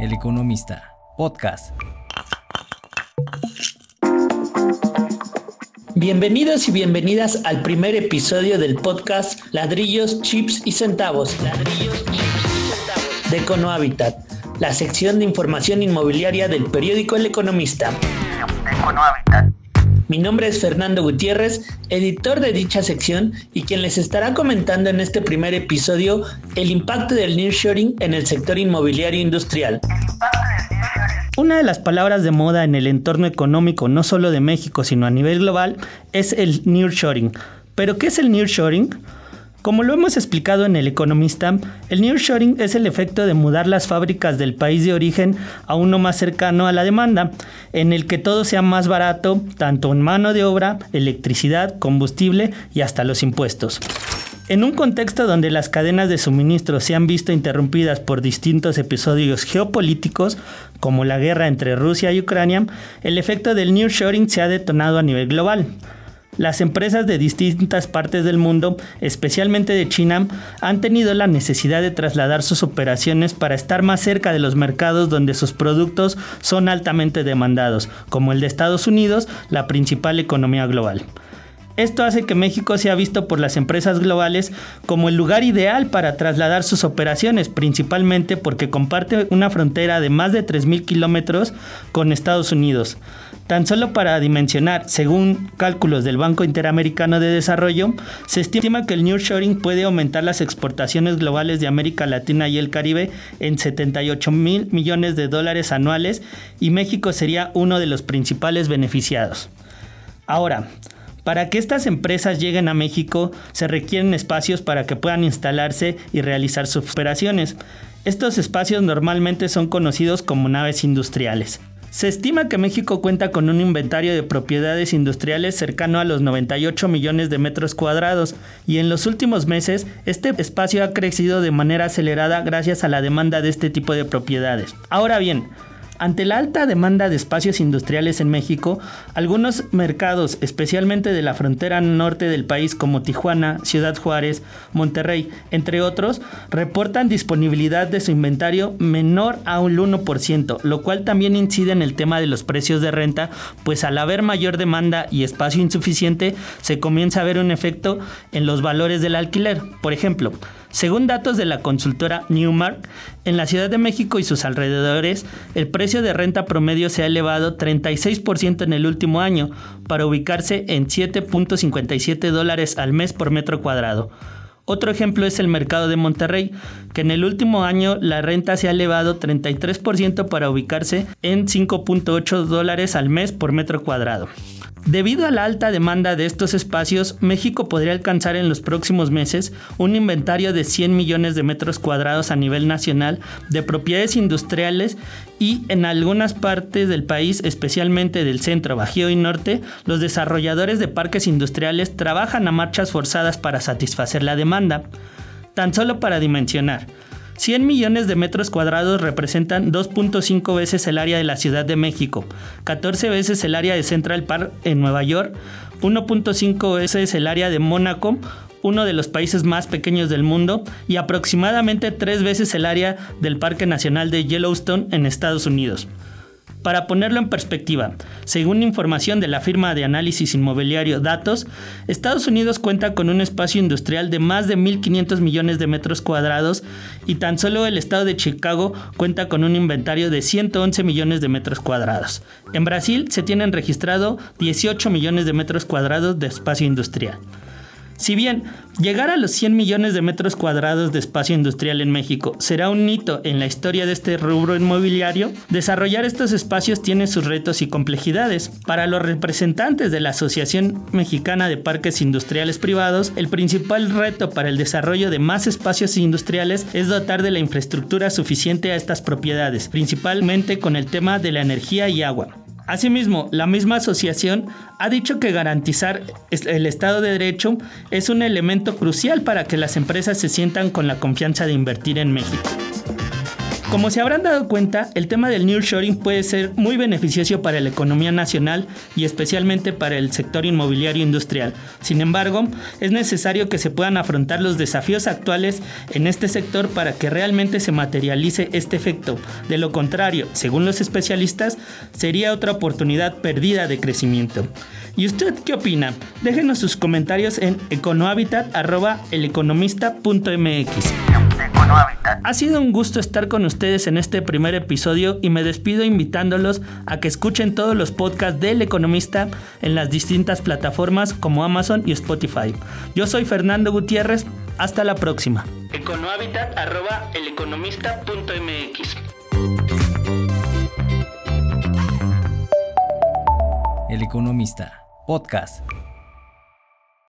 El Economista, podcast. Bienvenidos y bienvenidas al primer episodio del podcast Ladrillos, Chips y Centavos. Ladrillos, Chips y Centavos. De Econohabitat, la sección de información inmobiliaria del periódico El Economista. De Econohabitat. Mi nombre es Fernando Gutiérrez, editor de dicha sección y quien les estará comentando en este primer episodio el impacto del nearshoring en el sector inmobiliario industrial. Una de las palabras de moda en el entorno económico no solo de México, sino a nivel global, es el nearshoring. ¿Pero qué es el nearshoring? Como lo hemos explicado en El Economista, el nearshoring es el efecto de mudar las fábricas del país de origen a uno más cercano a la demanda, en el que todo sea más barato, tanto en mano de obra, electricidad, combustible y hasta los impuestos. En un contexto donde las cadenas de suministro se han visto interrumpidas por distintos episodios geopolíticos, como la guerra entre Rusia y Ucrania, el efecto del nearshoring se ha detonado a nivel global. Las empresas de distintas partes del mundo, especialmente de China, han tenido la necesidad de trasladar sus operaciones para estar más cerca de los mercados donde sus productos son altamente demandados, como el de Estados Unidos, la principal economía global. Esto hace que México sea visto por las empresas globales como el lugar ideal para trasladar sus operaciones, principalmente porque comparte una frontera de más de 3.000 kilómetros con Estados Unidos. Tan solo para dimensionar, según cálculos del Banco Interamericano de Desarrollo, se estima que el nearshoring puede aumentar las exportaciones globales de América Latina y el Caribe en 78 mil millones de dólares anuales y México sería uno de los principales beneficiados. Ahora, para que estas empresas lleguen a México se requieren espacios para que puedan instalarse y realizar sus operaciones. Estos espacios normalmente son conocidos como naves industriales. Se estima que México cuenta con un inventario de propiedades industriales cercano a los 98 millones de metros cuadrados y en los últimos meses este espacio ha crecido de manera acelerada gracias a la demanda de este tipo de propiedades. Ahora bien, ante la alta demanda de espacios industriales en México, algunos mercados, especialmente de la frontera norte del país como Tijuana, Ciudad Juárez, Monterrey, entre otros, reportan disponibilidad de su inventario menor a un 1%, lo cual también incide en el tema de los precios de renta, pues al haber mayor demanda y espacio insuficiente, se comienza a ver un efecto en los valores del alquiler. Por ejemplo, según datos de la consultora Newmark, en la Ciudad de México y sus alrededores, el precio de renta promedio se ha elevado 36% en el último año, para ubicarse en 7.57 dólares al mes por metro cuadrado. Otro ejemplo es el mercado de Monterrey, que en el último año la renta se ha elevado 33% para ubicarse en 5.8 dólares al mes por metro cuadrado. Debido a la alta demanda de estos espacios, México podría alcanzar en los próximos meses un inventario de 100 millones de metros cuadrados a nivel nacional de propiedades industriales y en algunas partes del país, especialmente del centro, bajío y norte, los desarrolladores de parques industriales trabajan a marchas forzadas para satisfacer la demanda. Tan solo para dimensionar, 100 millones de metros cuadrados representan 2.5 veces el área de la Ciudad de México, 14 veces el área de Central Park en Nueva York, 1.5 veces el área de Mónaco, uno de los países más pequeños del mundo, y aproximadamente 3 veces el área del Parque Nacional de Yellowstone en Estados Unidos. Para ponerlo en perspectiva, según información de la firma de análisis inmobiliario Datos, Estados Unidos cuenta con un espacio industrial de más de 1.500 millones de metros cuadrados y tan solo el estado de Chicago cuenta con un inventario de 111 millones de metros cuadrados. En Brasil se tienen registrado 18 millones de metros cuadrados de espacio industrial. Si bien llegar a los 100 millones de metros cuadrados de espacio industrial en México será un hito en la historia de este rubro inmobiliario, desarrollar estos espacios tiene sus retos y complejidades. Para los representantes de la Asociación Mexicana de Parques Industriales Privados, el principal reto para el desarrollo de más espacios industriales es dotar de la infraestructura suficiente a estas propiedades, principalmente con el tema de la energía y agua. Asimismo, la misma asociación ha dicho que garantizar el Estado de Derecho es un elemento crucial para que las empresas se sientan con la confianza de invertir en México. Como se habrán dado cuenta, el tema del nearshoring puede ser muy beneficioso para la economía nacional y especialmente para el sector inmobiliario industrial. Sin embargo, es necesario que se puedan afrontar los desafíos actuales en este sector para que realmente se materialice este efecto. De lo contrario, según los especialistas, sería otra oportunidad perdida de crecimiento. ¿Y usted qué opina? Déjenos sus comentarios en econohabitat.eleconomista.mx. Ha sido un gusto estar con ustedes en este primer episodio y me despido invitándolos a que escuchen todos los podcasts del Economista en las distintas plataformas como Amazon y Spotify. Yo soy Fernando Gutiérrez, hasta la próxima. Econohabitat.eleconomista.mx El Economista, podcast.